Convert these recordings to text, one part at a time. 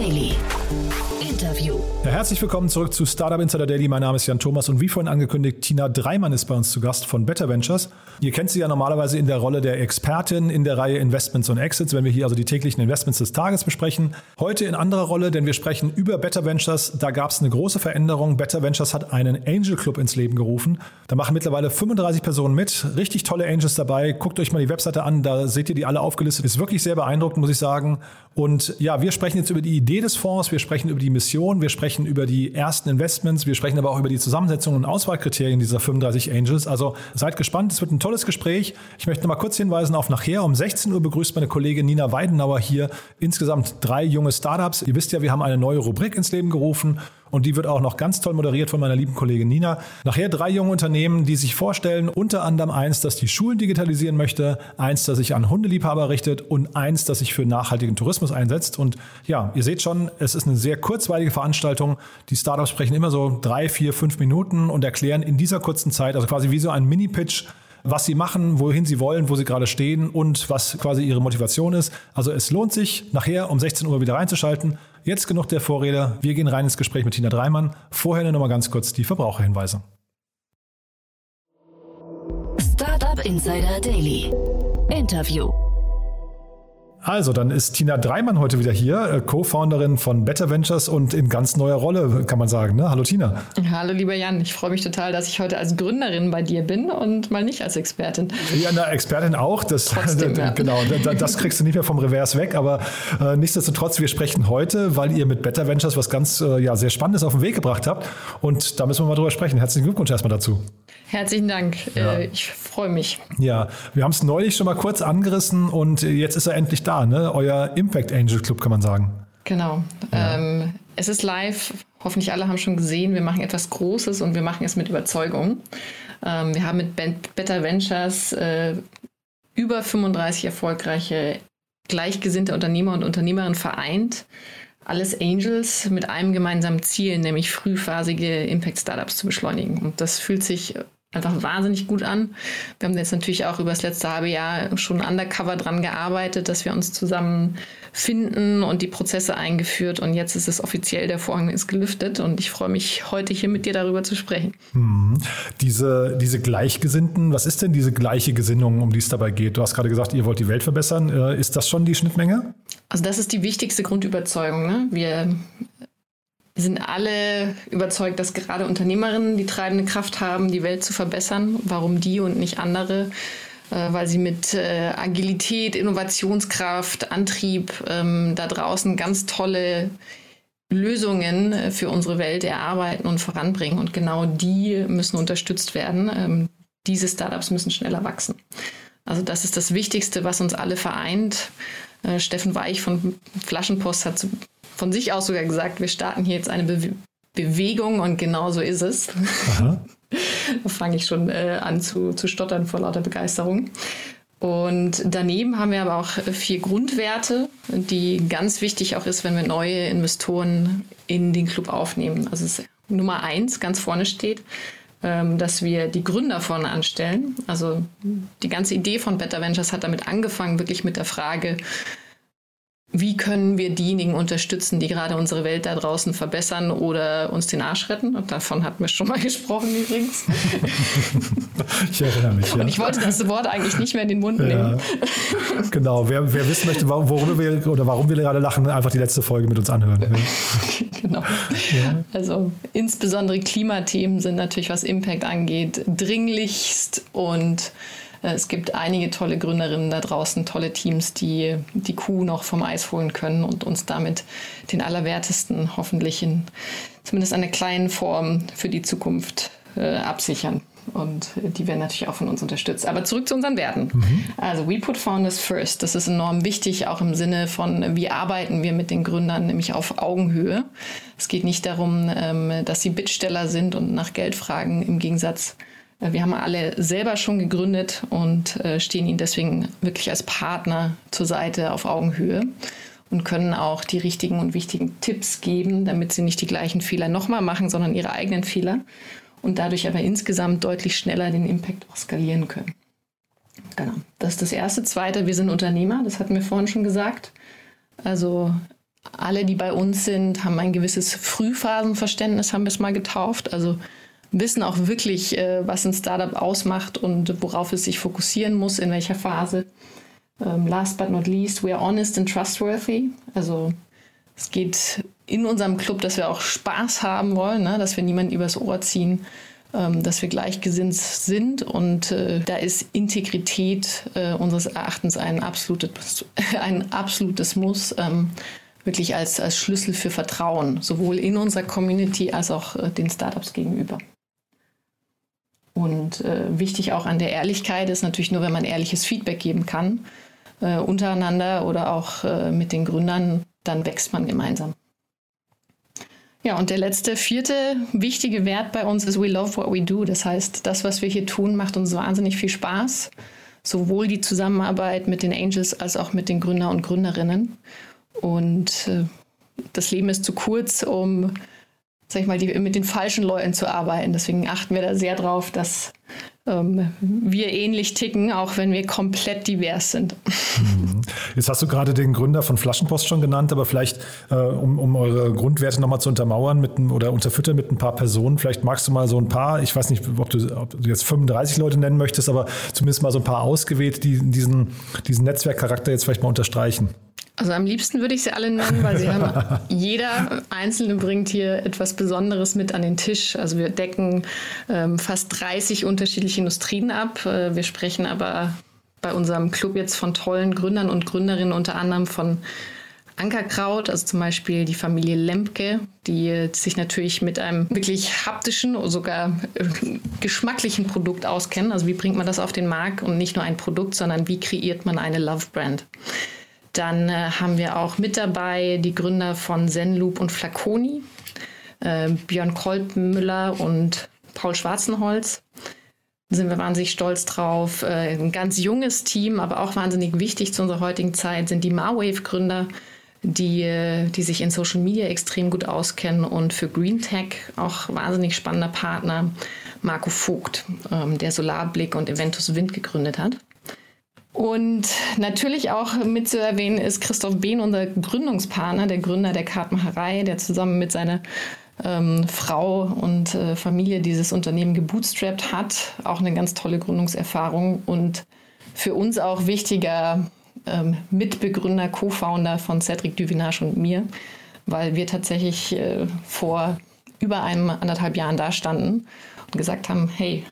Daily. Herzlich willkommen zurück zu Startup Insider Daily. Mein Name ist Jan Thomas und wie vorhin angekündigt, Tina Dreimann ist bei uns zu Gast von Better Ventures. Ihr kennt sie ja normalerweise in der Rolle der Expertin in der Reihe Investments und Exits, wenn wir hier also die täglichen Investments des Tages besprechen. Heute in anderer Rolle, denn wir sprechen über Better Ventures. Da gab es eine große Veränderung. Better Ventures hat einen Angel Club ins Leben gerufen. Da machen mittlerweile 35 Personen mit. Richtig tolle Angels dabei. Guckt euch mal die Webseite an, da seht ihr die alle aufgelistet. Ist wirklich sehr beeindruckend, muss ich sagen. Und ja, wir sprechen jetzt über die Idee des Fonds, wir sprechen über die Mission, wir sprechen über die ersten Investments, wir sprechen aber auch über die Zusammensetzung und Auswahlkriterien dieser 35 Angels. Also seid gespannt, es wird ein tolles Gespräch. Ich möchte noch mal kurz hinweisen auf nachher. Um 16 Uhr begrüßt meine Kollegin Nina Weidenauer hier insgesamt drei junge Startups. Ihr wisst ja, wir haben eine neue Rubrik ins Leben gerufen und die wird auch noch ganz toll moderiert von meiner lieben Kollegin Nina. Nachher drei junge Unternehmen, die sich vorstellen, unter anderem eins, das die Schulen digitalisieren möchte, eins, das sich an Hundeliebhaber richtet und eins, das sich für nachhaltigen Tourismus einsetzt. Und ja, ihr seht schon, es ist eine sehr kurzweilige Veranstaltung. Die Startups sprechen immer so drei, vier, fünf Minuten und erklären in dieser kurzen Zeit, also quasi wie so ein Mini-Pitch, was sie machen, wohin sie wollen, wo sie gerade stehen und was quasi ihre Motivation ist. Also es lohnt sich, nachher um 16 Uhr wieder reinzuschalten. Jetzt genug der Vorrede. Wir gehen rein ins Gespräch mit Tina Dreimann. Vorher nur mal ganz kurz die Verbraucherhinweise. Startup Insider Daily. Interview. Also, dann ist Tina Dreimann heute wieder hier, äh, Co-Founderin von Better Ventures und in ganz neuer Rolle, kann man sagen. Ne? Hallo Tina. Hallo lieber Jan, ich freue mich total, dass ich heute als Gründerin bei dir bin und mal nicht als Expertin. Ja, eine Expertin auch. Das, Trotzdem, ja. Genau, das kriegst du nicht mehr vom Revers weg, aber äh, nichtsdestotrotz, wir sprechen heute, weil ihr mit Better Ventures was ganz äh, ja, sehr Spannendes auf den Weg gebracht habt und da müssen wir mal drüber sprechen. Herzlichen Glückwunsch erstmal dazu. Herzlichen Dank. Ja. Äh, ich freue mich. Ja, wir haben es neulich schon mal kurz angerissen und jetzt ist er endlich da da, ne? Euer Impact Angel Club, kann man sagen. Genau. Ja. Ähm, es ist live. Hoffentlich alle haben schon gesehen. Wir machen etwas Großes und wir machen es mit Überzeugung. Ähm, wir haben mit Better Ventures äh, über 35 erfolgreiche gleichgesinnte Unternehmer und Unternehmerinnen vereint. Alles Angels mit einem gemeinsamen Ziel, nämlich frühphasige Impact-Startups zu beschleunigen. Und das fühlt sich einfach wahnsinnig gut an. Wir haben jetzt natürlich auch über das letzte halbe Jahr schon undercover dran gearbeitet, dass wir uns zusammen finden und die Prozesse eingeführt und jetzt ist es offiziell, der Vorhang ist gelüftet und ich freue mich heute hier mit dir darüber zu sprechen. Hm. Diese, diese Gleichgesinnten, was ist denn diese gleiche Gesinnung, um die es dabei geht? Du hast gerade gesagt, ihr wollt die Welt verbessern. Äh, ist das schon die Schnittmenge? Also das ist die wichtigste Grundüberzeugung. Ne? Wir wir sind alle überzeugt, dass gerade Unternehmerinnen die treibende Kraft haben, die Welt zu verbessern. Warum die und nicht andere? Äh, weil sie mit äh, Agilität, Innovationskraft, Antrieb ähm, da draußen ganz tolle Lösungen äh, für unsere Welt erarbeiten und voranbringen. Und genau die müssen unterstützt werden. Ähm, diese Startups müssen schneller wachsen. Also das ist das Wichtigste, was uns alle vereint. Steffen Weich von Flaschenpost hat von sich aus sogar gesagt, wir starten hier jetzt eine Be Bewegung und genau so ist es. da fange ich schon äh, an zu, zu stottern vor lauter Begeisterung. Und daneben haben wir aber auch vier Grundwerte, die ganz wichtig auch ist, wenn wir neue Investoren in den Club aufnehmen. Also Nummer eins ganz vorne steht, ähm, dass wir die Gründer vorne anstellen. Also die ganze Idee von Better Ventures hat damit angefangen, wirklich mit der Frage, wie können wir diejenigen unterstützen, die gerade unsere Welt da draußen verbessern oder uns den Arsch retten? Und davon hatten wir schon mal gesprochen übrigens. ich erinnere mich. Und ja. ich wollte das Wort eigentlich nicht mehr in den Mund nehmen. Ja. Genau. Wer, wer, wissen möchte, worüber wir oder warum wir gerade lachen, einfach die letzte Folge mit uns anhören. genau. Ja. Also insbesondere Klimathemen sind natürlich, was Impact angeht, dringlichst und es gibt einige tolle Gründerinnen da draußen, tolle Teams, die die Kuh noch vom Eis holen können und uns damit den Allerwertesten hoffentlich in zumindest einer kleinen Form für die Zukunft äh, absichern. Und äh, die werden natürlich auch von uns unterstützt. Aber zurück zu unseren Werten. Mhm. Also, we put founders first. Das ist enorm wichtig, auch im Sinne von, wie arbeiten wir mit den Gründern, nämlich auf Augenhöhe. Es geht nicht darum, ähm, dass sie Bittsteller sind und nach Geld fragen, im Gegensatz äh, wir haben alle selber schon gegründet und äh, stehen ihnen deswegen wirklich als Partner zur Seite auf Augenhöhe und können auch die richtigen und wichtigen Tipps geben, damit sie nicht die gleichen Fehler nochmal machen, sondern ihre eigenen Fehler und dadurch aber insgesamt deutlich schneller den Impact auch skalieren können. Genau, das ist das Erste. Zweite, wir sind Unternehmer, das hatten wir vorhin schon gesagt. Also alle, die bei uns sind, haben ein gewisses Frühphasenverständnis, haben wir es mal getauft. Also wissen auch wirklich, äh, was ein Startup ausmacht und worauf es sich fokussieren muss, in welcher Phase. Ähm, last but not least, we are honest and trustworthy. Also es geht in unserem Club, dass wir auch Spaß haben wollen, ne? dass wir niemanden übers Ohr ziehen, ähm, dass wir gleichgesinnt sind. Und äh, da ist Integrität äh, unseres Erachtens ein absolutes, ein absolutes Muss. Ähm, wirklich als, als Schlüssel für Vertrauen, sowohl in unserer Community als auch äh, den Startups gegenüber. Und äh, wichtig auch an der Ehrlichkeit ist natürlich nur, wenn man ehrliches Feedback geben kann, äh, untereinander oder auch äh, mit den Gründern, dann wächst man gemeinsam. Ja, und der letzte, vierte wichtige Wert bei uns ist We love what we do. Das heißt, das, was wir hier tun, macht uns wahnsinnig viel Spaß. Sowohl die Zusammenarbeit mit den Angels als auch mit den Gründer und Gründerinnen. Und äh, das Leben ist zu kurz, um sag ich mal, die, mit den falschen Leuten zu arbeiten. Deswegen achten wir da sehr drauf, dass ähm, wir ähnlich ticken, auch wenn wir komplett divers sind. Mhm. Jetzt hast du gerade den Gründer von Flaschenpost schon genannt, aber vielleicht, äh, um, um eure Grundwerte nochmal zu untermauern mit, oder unterfüttern mit ein paar Personen, vielleicht magst du mal so ein paar, ich weiß nicht, ob du, ob du jetzt 35 Leute nennen möchtest, aber zumindest mal so ein paar ausgewählt, die diesen, diesen Netzwerkcharakter jetzt vielleicht mal unterstreichen. Also am liebsten würde ich sie alle nennen, weil sie haben, jeder Einzelne bringt hier etwas Besonderes mit an den Tisch. Also wir decken ähm, fast 30 unterschiedliche Industrien ab. Äh, wir sprechen aber bei unserem Club jetzt von tollen Gründern und Gründerinnen, unter anderem von Ankerkraut, also zum Beispiel die Familie Lemke, die sich natürlich mit einem wirklich haptischen, oder sogar geschmacklichen Produkt auskennen. Also wie bringt man das auf den Markt und nicht nur ein Produkt, sondern wie kreiert man eine Love Brand? Dann äh, haben wir auch mit dabei die Gründer von Zenloop und Flaconi, äh, Björn Kolpenmüller und Paul Schwarzenholz. Da sind wir wahnsinnig stolz drauf. Äh, ein ganz junges Team, aber auch wahnsinnig wichtig zu unserer heutigen Zeit sind die Marwave-Gründer, die, äh, die sich in Social Media extrem gut auskennen und für Green Tech auch wahnsinnig spannender Partner, Marco Vogt, ähm, der Solarblick und Eventus Wind gegründet hat. Und natürlich auch mit zu erwähnen ist Christoph Behn, unser Gründungspartner, der Gründer der Kartmacherei, der zusammen mit seiner ähm, Frau und äh, Familie dieses Unternehmen gebootstrapped hat. Auch eine ganz tolle Gründungserfahrung und für uns auch wichtiger ähm, Mitbegründer, Co-Founder von Cedric Duvinage und mir, weil wir tatsächlich äh, vor über einem anderthalb Jahren da standen und gesagt haben, hey,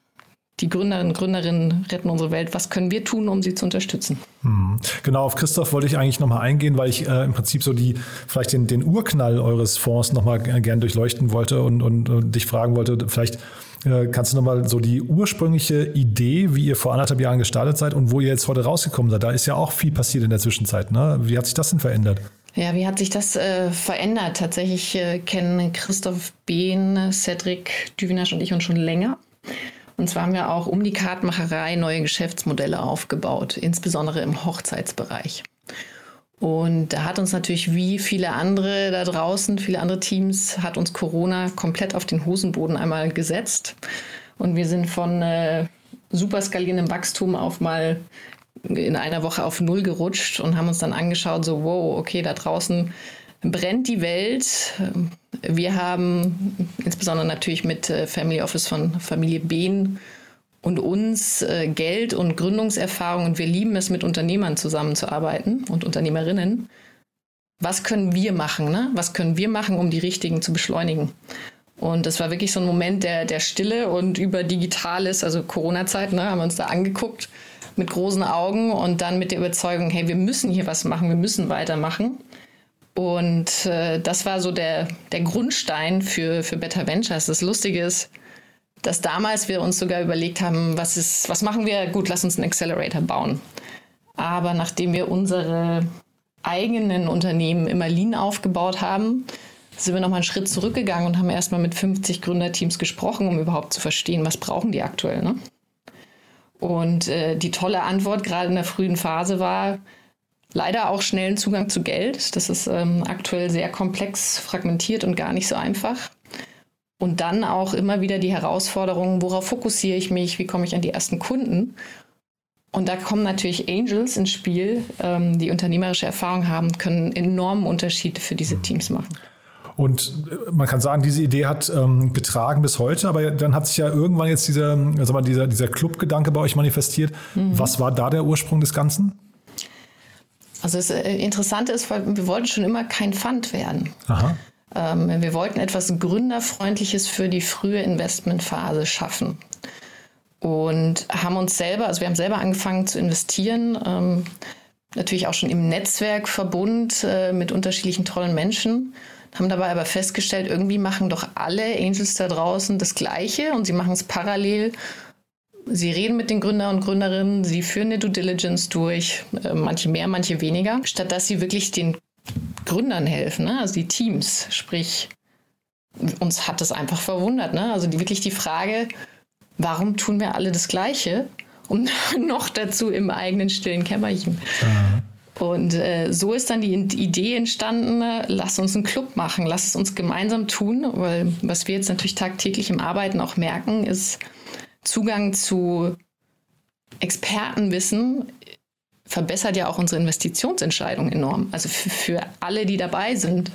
die Gründerinnen und Gründerinnen retten unsere Welt. Was können wir tun, um sie zu unterstützen? Hm. Genau, auf Christoph wollte ich eigentlich nochmal eingehen, weil ich äh, im Prinzip so die, vielleicht den, den Urknall eures Fonds nochmal gern durchleuchten wollte und, und, und dich fragen wollte, vielleicht äh, kannst du nochmal so die ursprüngliche Idee, wie ihr vor anderthalb Jahren gestartet seid und wo ihr jetzt heute rausgekommen seid. Da ist ja auch viel passiert in der Zwischenzeit. Ne? Wie hat sich das denn verändert? Ja, wie hat sich das äh, verändert? Tatsächlich äh, kennen Christoph Behn, Cedric Düvinasch und ich uns schon länger. Und zwar haben wir auch um die Kartmacherei neue Geschäftsmodelle aufgebaut, insbesondere im Hochzeitsbereich. Und da hat uns natürlich wie viele andere da draußen, viele andere Teams, hat uns Corona komplett auf den Hosenboden einmal gesetzt. Und wir sind von äh, super skalierendem Wachstum auf mal in einer Woche auf Null gerutscht und haben uns dann angeschaut, so, wow, okay, da draußen brennt die Welt. Wir haben insbesondere natürlich mit äh, Family Office von Familie Behn und uns äh, Geld und Gründungserfahrung und wir lieben es, mit Unternehmern zusammenzuarbeiten und Unternehmerinnen. Was können wir machen? Ne? Was können wir machen, um die Richtigen zu beschleunigen? Und das war wirklich so ein Moment der, der Stille und über Digitales, also Corona-Zeit, ne, haben wir uns da angeguckt mit großen Augen und dann mit der Überzeugung, hey, wir müssen hier was machen, wir müssen weitermachen. Und äh, das war so der, der Grundstein für, für Better Ventures. Das Lustige ist, dass damals wir uns sogar überlegt haben, was, ist, was machen wir? Gut, lass uns einen Accelerator bauen. Aber nachdem wir unsere eigenen Unternehmen immer lean aufgebaut haben, sind wir nochmal einen Schritt zurückgegangen und haben erstmal mit 50 Gründerteams gesprochen, um überhaupt zu verstehen, was brauchen die aktuell. Ne? Und äh, die tolle Antwort gerade in der frühen Phase war, leider auch schnellen Zugang zu Geld. Das ist ähm, aktuell sehr komplex, fragmentiert und gar nicht so einfach. Und dann auch immer wieder die Herausforderungen, worauf fokussiere ich mich, wie komme ich an die ersten Kunden. Und da kommen natürlich Angels ins Spiel, ähm, die unternehmerische Erfahrung haben, können enormen Unterschied für diese Teams machen. Und äh, man kann sagen, diese Idee hat ähm, getragen bis heute, aber dann hat sich ja irgendwann jetzt dieser, mal dieser, dieser Clubgedanke bei euch manifestiert. Mhm. Was war da der Ursprung des Ganzen? Also das äh, Interessante ist, wir wollten schon immer kein Fund werden. Aha. Ähm, wir wollten etwas Gründerfreundliches für die frühe Investmentphase schaffen. Und haben uns selber, also wir haben selber angefangen zu investieren, ähm, natürlich auch schon im Netzwerkverbund äh, mit unterschiedlichen tollen Menschen, haben dabei aber festgestellt, irgendwie machen doch alle Angels da draußen das Gleiche und sie machen es parallel. Sie reden mit den Gründern und Gründerinnen, sie führen eine Due Diligence durch, äh, manche mehr, manche weniger, statt dass sie wirklich den Gründern helfen, ne? also die Teams. Sprich, uns hat das einfach verwundert. Ne? Also die, wirklich die Frage, warum tun wir alle das Gleiche? Und noch dazu im eigenen stillen Kämmerchen. Mhm. Und äh, so ist dann die Idee entstanden, lass uns einen Club machen, lass es uns gemeinsam tun, weil was wir jetzt natürlich tagtäglich im Arbeiten auch merken, ist Zugang zu Expertenwissen verbessert ja auch unsere Investitionsentscheidung enorm. Also für, für alle, die dabei sind.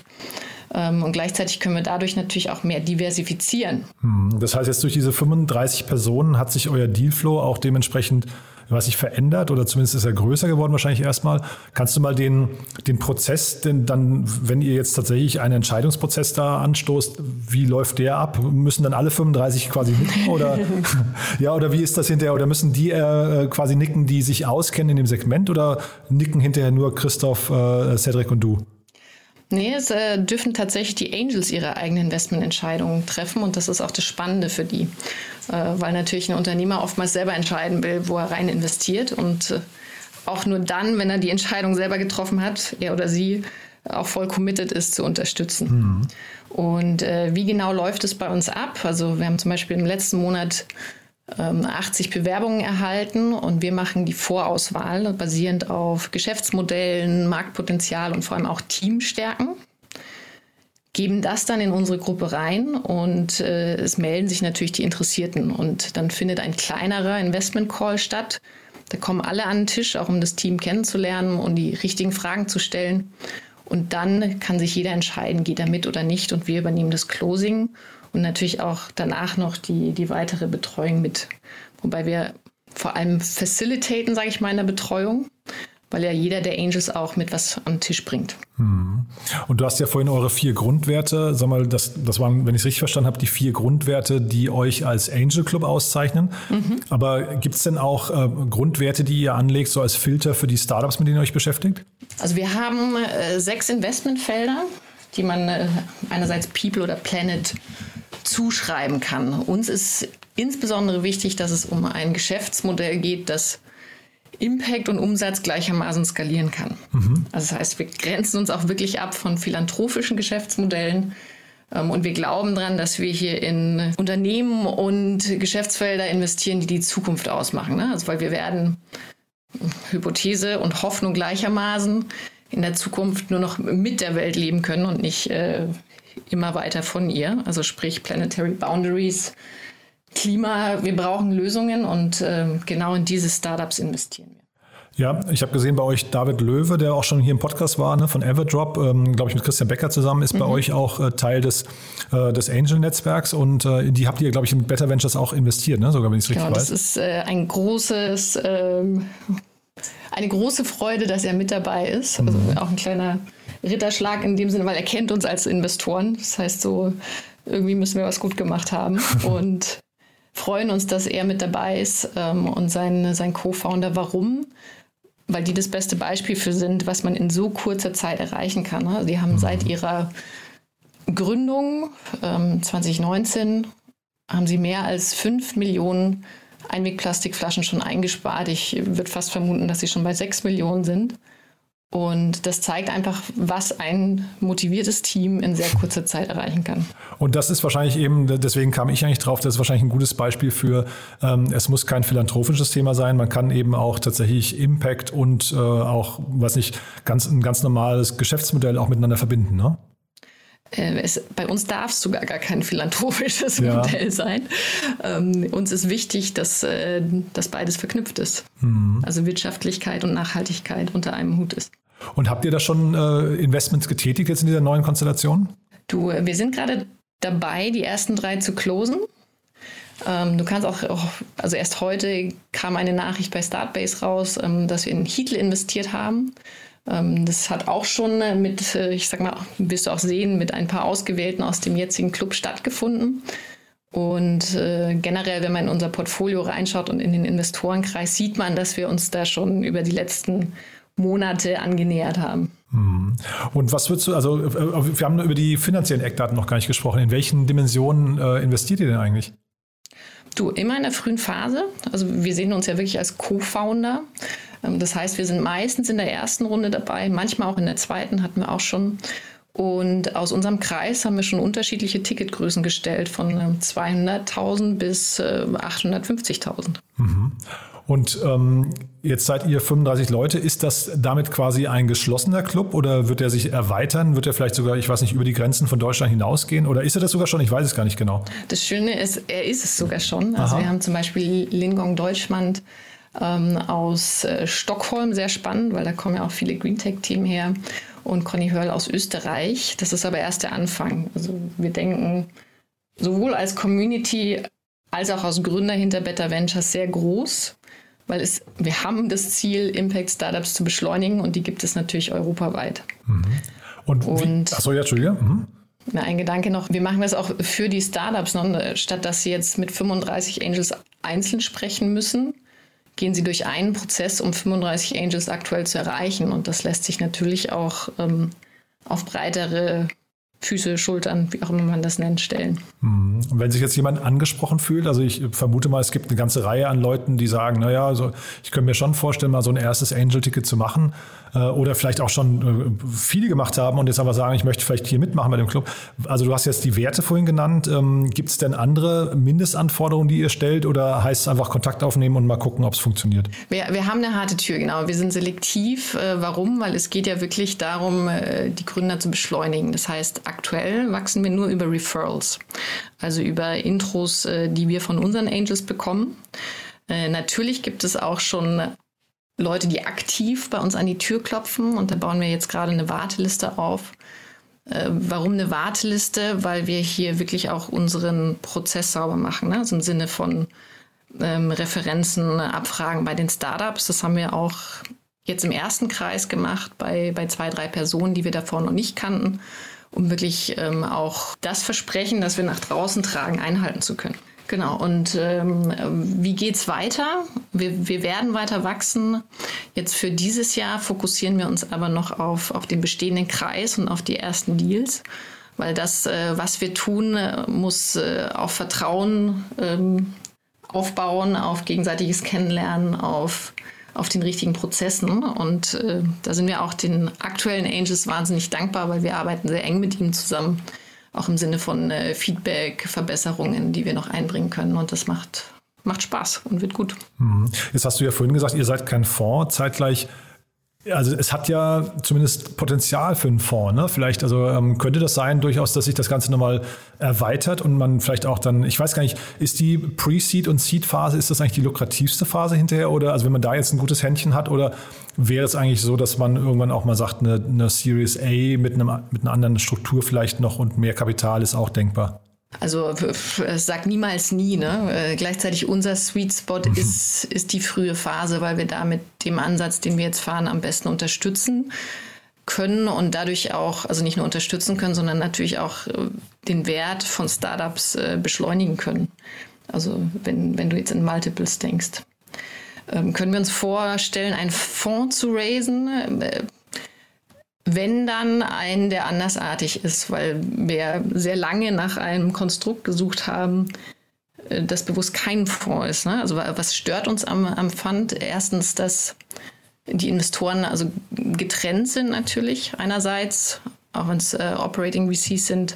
Ähm, und gleichzeitig können wir dadurch natürlich auch mehr diversifizieren. Hm, das heißt, jetzt durch diese 35 Personen hat sich euer Dealflow auch dementsprechend was sich verändert oder zumindest ist er größer geworden wahrscheinlich erstmal. Kannst du mal den, den Prozess, denn dann, wenn ihr jetzt tatsächlich einen Entscheidungsprozess da anstoßt, wie läuft der ab? Müssen dann alle 35 quasi nicken oder ja, oder wie ist das hinterher? Oder müssen die äh, quasi nicken, die sich auskennen in dem Segment oder nicken hinterher nur Christoph, äh, Cedric und du? Nee, es äh, dürfen tatsächlich die Angels ihre eigenen Investmententscheidungen treffen und das ist auch das Spannende für die, äh, weil natürlich ein Unternehmer oftmals selber entscheiden will, wo er rein investiert und äh, auch nur dann, wenn er die Entscheidung selber getroffen hat, er oder sie auch voll committed ist zu unterstützen. Mhm. Und äh, wie genau läuft es bei uns ab? Also wir haben zum Beispiel im letzten Monat 80 ähm, Bewerbungen erhalten und wir machen die Vorauswahl basierend auf Geschäftsmodellen, Marktpotenzial und vor allem auch Teamstärken. Geben das dann in unsere Gruppe rein und äh, es melden sich natürlich die Interessierten. Und dann findet ein kleinerer Investment Call statt. Da kommen alle an den Tisch, auch um das Team kennenzulernen und die richtigen Fragen zu stellen. Und dann kann sich jeder entscheiden, geht er mit oder nicht. Und wir übernehmen das Closing und natürlich auch danach noch die, die weitere Betreuung mit. Wobei wir vor allem facilitaten, sage ich mal, in der Betreuung, weil ja jeder der Angels auch mit was am Tisch bringt. Hm. Und du hast ja vorhin eure vier Grundwerte, sag mal, das, das waren, wenn ich es richtig verstanden habe, die vier Grundwerte, die euch als Angel Club auszeichnen. Mhm. Aber gibt es denn auch äh, Grundwerte, die ihr anlegt, so als Filter für die Startups, mit denen ihr euch beschäftigt? Also wir haben äh, sechs Investmentfelder, die man äh, einerseits People oder Planet zuschreiben kann. Uns ist insbesondere wichtig, dass es um ein Geschäftsmodell geht, das Impact und Umsatz gleichermaßen skalieren kann. Mhm. Also das heißt, wir grenzen uns auch wirklich ab von philanthropischen Geschäftsmodellen. Ähm, und wir glauben daran, dass wir hier in Unternehmen und Geschäftsfelder investieren, die die Zukunft ausmachen. Ne? Also weil wir werden Hypothese und Hoffnung gleichermaßen in der Zukunft nur noch mit der Welt leben können und nicht äh, immer weiter von ihr. Also sprich Planetary Boundaries, Klima, wir brauchen Lösungen und äh, genau in diese Startups investieren wir. Ja, ich habe gesehen bei euch David Löwe, der auch schon hier im Podcast war, ne, von Everdrop, ähm, glaube ich mit Christian Becker zusammen, ist mhm. bei euch auch äh, Teil des, äh, des Angel-Netzwerks und äh, die habt ihr, glaube ich, in Better Ventures auch investiert, ne? sogar wenn ich es richtig genau, weiß. Das ist äh, ein großes, ähm, eine große Freude, dass er mit dabei ist. Also mhm. auch ein kleiner Ritterschlag in dem Sinne, weil er kennt uns als Investoren. Das heißt so, irgendwie müssen wir was gut gemacht haben und freuen uns, dass er mit dabei ist ähm, und sein, sein Co-Founder. Warum? Weil die das beste Beispiel für sind, was man in so kurzer Zeit erreichen kann. Ne? Sie haben seit mhm. ihrer Gründung ähm, 2019 haben sie mehr als 5 Millionen Einwegplastikflaschen schon eingespart. Ich würde fast vermuten, dass sie schon bei 6 Millionen sind. Und das zeigt einfach, was ein motiviertes Team in sehr kurzer Zeit erreichen kann. Und das ist wahrscheinlich eben, deswegen kam ich eigentlich drauf, das ist wahrscheinlich ein gutes Beispiel für, ähm, es muss kein philanthropisches Thema sein, man kann eben auch tatsächlich Impact und äh, auch, was nicht, ganz, ein ganz normales Geschäftsmodell auch miteinander verbinden, ne? äh, es, bei uns darf es sogar gar kein philanthropisches ja. Modell sein. Ähm, uns ist wichtig, dass, äh, dass beides verknüpft ist. Mhm. Also Wirtschaftlichkeit und Nachhaltigkeit unter einem Hut ist. Und habt ihr da schon äh, Investments getätigt jetzt in dieser neuen Konstellation? Du, wir sind gerade dabei, die ersten drei zu closen. Ähm, du kannst auch, auch, also erst heute kam eine Nachricht bei Startbase raus, ähm, dass wir in Heatle investiert haben. Ähm, das hat auch schon mit, äh, ich sag mal, wirst du auch sehen, mit ein paar Ausgewählten aus dem jetzigen Club stattgefunden. Und äh, generell, wenn man in unser Portfolio reinschaut und in den Investorenkreis, sieht man, dass wir uns da schon über die letzten Monate angenähert haben. Mhm. Und was würdest du, also äh, wir haben über die finanziellen Eckdaten noch gar nicht gesprochen. In welchen Dimensionen äh, investiert ihr denn eigentlich? Du, immer in der frühen Phase. Also wir sehen uns ja wirklich als Co-Founder. Ähm, das heißt, wir sind meistens in der ersten Runde dabei, manchmal auch in der zweiten hatten wir auch schon. Und aus unserem Kreis haben wir schon unterschiedliche Ticketgrößen gestellt, von 200.000 ähm, bis 850.000. Äh, mhm. Und ähm, jetzt seid ihr 35 Leute. Ist das damit quasi ein geschlossener Club oder wird er sich erweitern? Wird er vielleicht sogar, ich weiß nicht, über die Grenzen von Deutschland hinausgehen? Oder ist er das sogar schon? Ich weiß es gar nicht genau. Das Schöne ist, er ist es sogar schon. Also Aha. wir haben zum Beispiel Lingong Deutschland ähm, aus äh, Stockholm, sehr spannend, weil da kommen ja auch viele Greentech-Team her. Und Conny Hörl aus Österreich. Das ist aber erst der Anfang. Also wir denken sowohl als Community als auch als Gründer hinter Better Ventures sehr groß weil es, wir haben das Ziel, Impact-Startups zu beschleunigen und die gibt es natürlich europaweit. Mhm. Und, und achso, ja, Entschuldige. Mhm. ein Gedanke noch, wir machen das auch für die Startups, ne? statt dass sie jetzt mit 35 Angels einzeln sprechen müssen, gehen sie durch einen Prozess, um 35 Angels aktuell zu erreichen. Und das lässt sich natürlich auch ähm, auf breitere Füße, Schultern, wie auch immer man das nennt, stellen. Mhm. Und wenn sich jetzt jemand angesprochen fühlt, also ich vermute mal, es gibt eine ganze Reihe an Leuten, die sagen, naja, also ich könnte mir schon vorstellen, mal so ein erstes Angel-Ticket zu machen äh, oder vielleicht auch schon äh, viele gemacht haben und jetzt aber sagen, ich möchte vielleicht hier mitmachen bei dem Club. Also du hast jetzt die Werte vorhin genannt. Ähm, gibt es denn andere Mindestanforderungen, die ihr stellt oder heißt es einfach Kontakt aufnehmen und mal gucken, ob es funktioniert? Wir, wir haben eine harte Tür, genau. Wir sind selektiv. Äh, warum? Weil es geht ja wirklich darum, die Gründer zu beschleunigen. Das heißt, aktuell wachsen wir nur über Referrals, also über Intros, die wir von unseren Angels bekommen. Natürlich gibt es auch schon Leute, die aktiv bei uns an die Tür klopfen. Und da bauen wir jetzt gerade eine Warteliste auf. Äh, warum eine Warteliste? Weil wir hier wirklich auch unseren Prozess sauber machen. Ne? Also im Sinne von ähm, Referenzen, Abfragen bei den Startups. Das haben wir auch jetzt im ersten Kreis gemacht bei, bei zwei, drei Personen, die wir davor noch nicht kannten, um wirklich ähm, auch das Versprechen, das wir nach draußen tragen, einhalten zu können. Genau, und ähm, wie geht's weiter? Wir, wir werden weiter wachsen. Jetzt für dieses Jahr fokussieren wir uns aber noch auf, auf den bestehenden Kreis und auf die ersten Deals, weil das, äh, was wir tun, äh, muss äh, auf Vertrauen ähm, aufbauen, auf gegenseitiges Kennenlernen, auf, auf den richtigen Prozessen. Und äh, da sind wir auch den aktuellen Angels wahnsinnig dankbar, weil wir arbeiten sehr eng mit ihnen zusammen auch im Sinne von äh, Feedback, Verbesserungen, die wir noch einbringen können. Und das macht, macht Spaß und wird gut. Mhm. Jetzt hast du ja vorhin gesagt, ihr seid kein Fonds. Zeitgleich also es hat ja zumindest Potenzial für einen Fonds. Ne? Vielleicht, also ähm, könnte das sein durchaus, dass sich das Ganze nochmal erweitert und man vielleicht auch dann, ich weiß gar nicht, ist die Pre-Seed und Seed-Phase, ist das eigentlich die lukrativste Phase hinterher? Oder also wenn man da jetzt ein gutes Händchen hat, oder wäre es eigentlich so, dass man irgendwann auch mal sagt, eine, eine Series A mit, einem, mit einer anderen Struktur vielleicht noch und mehr Kapital ist auch denkbar? Also sag niemals nie. Ne? Äh, gleichzeitig unser Sweet Spot mhm. ist, ist die frühe Phase, weil wir da mit dem Ansatz, den wir jetzt fahren, am besten unterstützen können und dadurch auch, also nicht nur unterstützen können, sondern natürlich auch äh, den Wert von Startups äh, beschleunigen können. Also wenn, wenn du jetzt in Multiples denkst. Ähm, können wir uns vorstellen, einen Fonds zu raisen? Wenn dann einen, der andersartig ist, weil wir sehr lange nach einem Konstrukt gesucht haben, äh, das bewusst kein Fonds ist. Ne? Also was stört uns am, am Fund? Erstens, dass die Investoren also getrennt sind natürlich einerseits, auch wenn es äh, Operating VCs sind,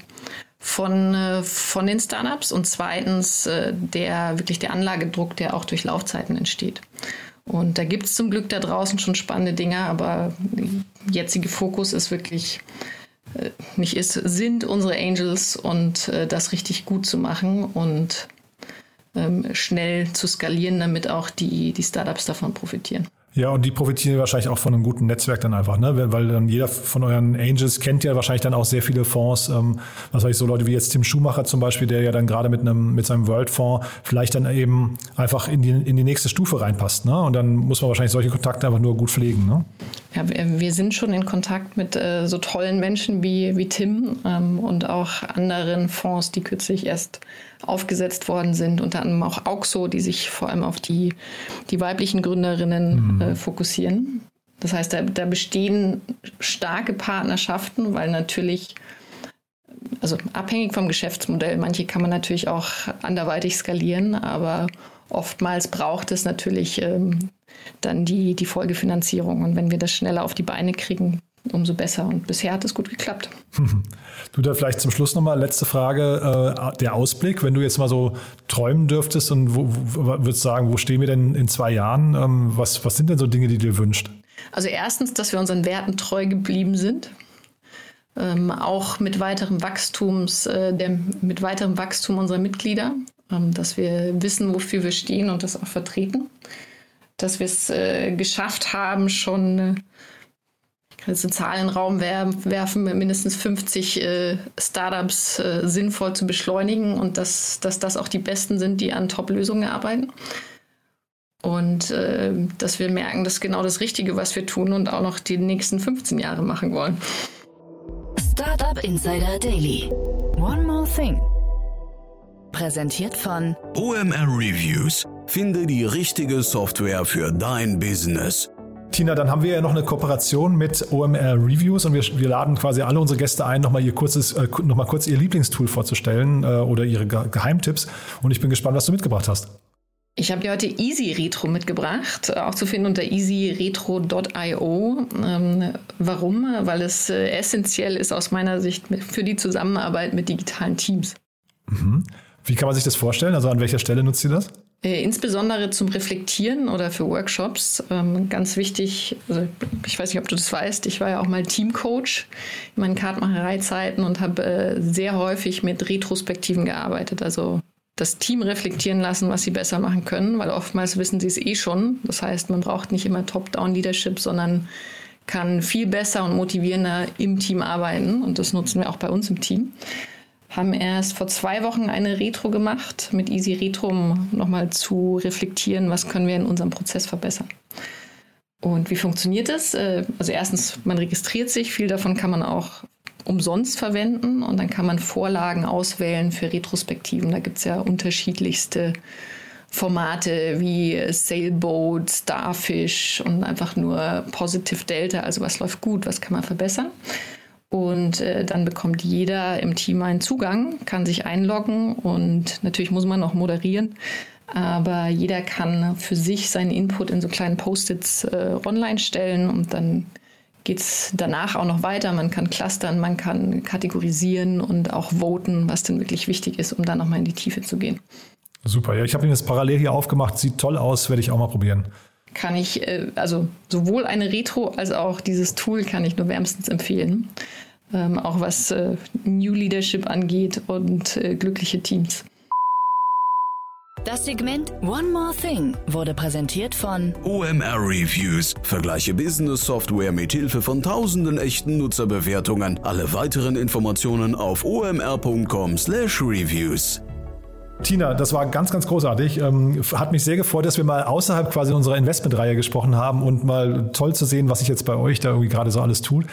von, äh, von den Startups und zweitens äh, der wirklich der Anlagedruck, der auch durch Laufzeiten entsteht. Und da gibt es zum Glück da draußen schon spannende Dinge, aber der jetzige Fokus ist wirklich nicht ist, sind unsere Angels und äh, das richtig gut zu machen und ähm, schnell zu skalieren, damit auch die, die Startups davon profitieren. Ja, und die profitieren wahrscheinlich auch von einem guten Netzwerk dann einfach, ne? Weil dann jeder von euren Angels kennt ja wahrscheinlich dann auch sehr viele Fonds. Ähm, was weiß ich, so Leute wie jetzt Tim Schumacher zum Beispiel, der ja dann gerade mit einem, mit seinem World Fonds vielleicht dann eben einfach in die, in die nächste Stufe reinpasst, ne? Und dann muss man wahrscheinlich solche Kontakte einfach nur gut pflegen, ne? Ja, wir, sind schon in Kontakt mit äh, so tollen Menschen wie, wie Tim ähm, und auch anderen Fonds, die kürzlich erst aufgesetzt worden sind, unter anderem auch Auxo, die sich vor allem auf die, die weiblichen Gründerinnen mhm. äh, fokussieren. Das heißt, da, da bestehen starke Partnerschaften, weil natürlich also abhängig vom Geschäftsmodell. Manche kann man natürlich auch anderweitig skalieren, aber oftmals braucht es natürlich ähm, dann die, die Folgefinanzierung. Und wenn wir das schneller auf die Beine kriegen, umso besser. Und bisher hat es gut geklappt. Du da vielleicht zum Schluss nochmal letzte Frage, äh, der Ausblick, wenn du jetzt mal so träumen dürftest und wo, wo, würdest sagen, wo stehen wir denn in zwei Jahren? Ähm, was, was sind denn so Dinge, die dir wünscht? Also erstens, dass wir unseren Werten treu geblieben sind. Ähm, auch mit weiterem Wachstums, äh, der, mit weiterem Wachstum unserer Mitglieder, ähm, dass wir wissen, wofür wir stehen und das auch vertreten. Dass wir es äh, geschafft haben, schon also Zahlen in den Raum werfen, mindestens 50 äh, Startups äh, sinnvoll zu beschleunigen und dass, dass das auch die Besten sind, die an Top-Lösungen arbeiten. Und äh, dass wir merken, das ist genau das Richtige, was wir tun und auch noch die nächsten 15 Jahre machen wollen. Startup Insider Daily. One more thing. Präsentiert von OMR Reviews. Finde die richtige Software für dein Business. Tina, dann haben wir ja noch eine Kooperation mit OMR Reviews und wir, wir laden quasi alle unsere Gäste ein, nochmal ihr kurzes, äh, noch kurz ihr Lieblingstool vorzustellen äh, oder ihre Ge Geheimtipps. Und ich bin gespannt, was du mitgebracht hast. Ich habe dir heute Easy Retro mitgebracht, auch zu finden unter easyretro.io. Ähm, warum? Weil es äh, essentiell ist aus meiner Sicht für die Zusammenarbeit mit digitalen Teams. Mhm. Wie kann man sich das vorstellen? Also an welcher Stelle nutzt ihr das? Äh, insbesondere zum Reflektieren oder für Workshops. Ähm, ganz wichtig, also ich weiß nicht, ob du das weißt, ich war ja auch mal Teamcoach in meinen Kartmachereizeiten und habe äh, sehr häufig mit Retrospektiven gearbeitet. Also das Team reflektieren lassen, was sie besser machen können, weil oftmals wissen sie es eh schon. Das heißt, man braucht nicht immer Top-Down-Leadership, sondern kann viel besser und motivierender im Team arbeiten. Und das nutzen wir auch bei uns im Team haben erst vor zwei Wochen eine Retro gemacht mit Easy Retro, um nochmal zu reflektieren, was können wir in unserem Prozess verbessern. Und wie funktioniert das? Äh, also erstens, man registriert sich, viel davon kann man auch umsonst verwenden und dann kann man Vorlagen auswählen für Retrospektiven. Da gibt es ja unterschiedlichste Formate wie Sailboat, Starfish und einfach nur Positive Delta, also was läuft gut, was kann man verbessern. Und äh, dann bekommt jeder im Team einen Zugang, kann sich einloggen und natürlich muss man noch moderieren. Aber jeder kann für sich seinen Input in so kleinen Post-its äh, online stellen und dann geht es danach auch noch weiter. Man kann clustern, man kann kategorisieren und auch voten, was denn wirklich wichtig ist, um dann nochmal in die Tiefe zu gehen. Super, ja, ich habe ihn jetzt parallel hier aufgemacht, sieht toll aus, werde ich auch mal probieren kann ich, äh, also sowohl eine Retro als auch dieses Tool kann ich nur wärmstens empfehlen. Ähm, auch was äh, New Leadership angeht und äh, glückliche Teams. Das Segment One More Thing wurde präsentiert von OMR Reviews. Vergleiche Business Software mit Hilfe von tausenden echten Nutzerbewertungen. Alle weiteren Informationen auf omr.com/reviews. Tina, das war ganz, ganz großartig. Ähm, hat mich sehr gefreut, dass wir mal außerhalb quasi unserer Investmentreihe gesprochen haben und mal toll zu sehen, was sich jetzt bei euch da irgendwie gerade so alles tut.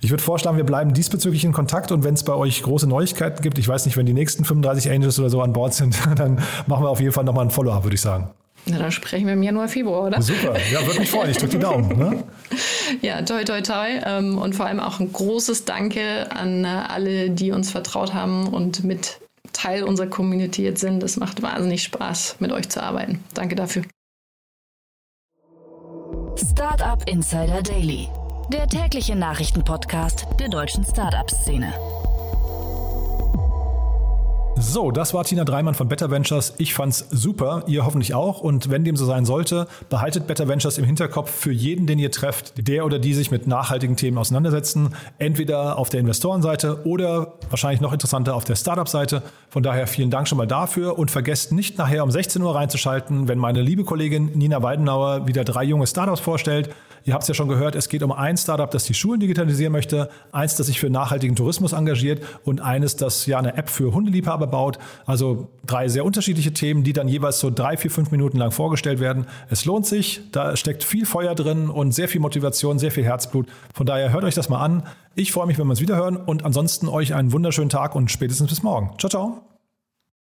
Ich würde vorschlagen, wir bleiben diesbezüglich in Kontakt und wenn es bei euch große Neuigkeiten gibt, ich weiß nicht, wenn die nächsten 35 Angels oder so an Bord sind, dann machen wir auf jeden Fall nochmal ein Follow-up, würde ich sagen. Na, dann sprechen wir im Januar, Februar, oder? Super, ja, würde mich freuen. Ich drücke die Daumen. Ne? Ja, toi, toi, toi. Ähm, und vor allem auch ein großes Danke an alle, die uns vertraut haben und mit Teil unserer Community jetzt sind. Es macht wahnsinnig Spaß, mit euch zu arbeiten. Danke dafür. Startup Insider Daily, der tägliche Nachrichtenpodcast der deutschen Startup-Szene. So, das war Tina Dreimann von Better Ventures. Ich fand's super, ihr hoffentlich auch. Und wenn dem so sein sollte, behaltet Better Ventures im Hinterkopf für jeden, den ihr trefft, der oder die sich mit nachhaltigen Themen auseinandersetzen. Entweder auf der Investorenseite oder wahrscheinlich noch interessanter auf der Startup-Seite. Von daher vielen Dank schon mal dafür und vergesst nicht nachher um 16 Uhr reinzuschalten, wenn meine liebe Kollegin Nina Weidenauer wieder drei junge Startups vorstellt. Ihr habt es ja schon gehört, es geht um ein Startup, das die Schulen digitalisieren möchte, eins, das sich für nachhaltigen Tourismus engagiert und eines, das ja eine App für Hundeliebhaber baut. Also drei sehr unterschiedliche Themen, die dann jeweils so drei, vier, fünf Minuten lang vorgestellt werden. Es lohnt sich, da steckt viel Feuer drin und sehr viel Motivation, sehr viel Herzblut. Von daher hört euch das mal an. Ich freue mich, wenn wir uns wiederhören und ansonsten euch einen wunderschönen Tag und spätestens bis morgen. Ciao, ciao.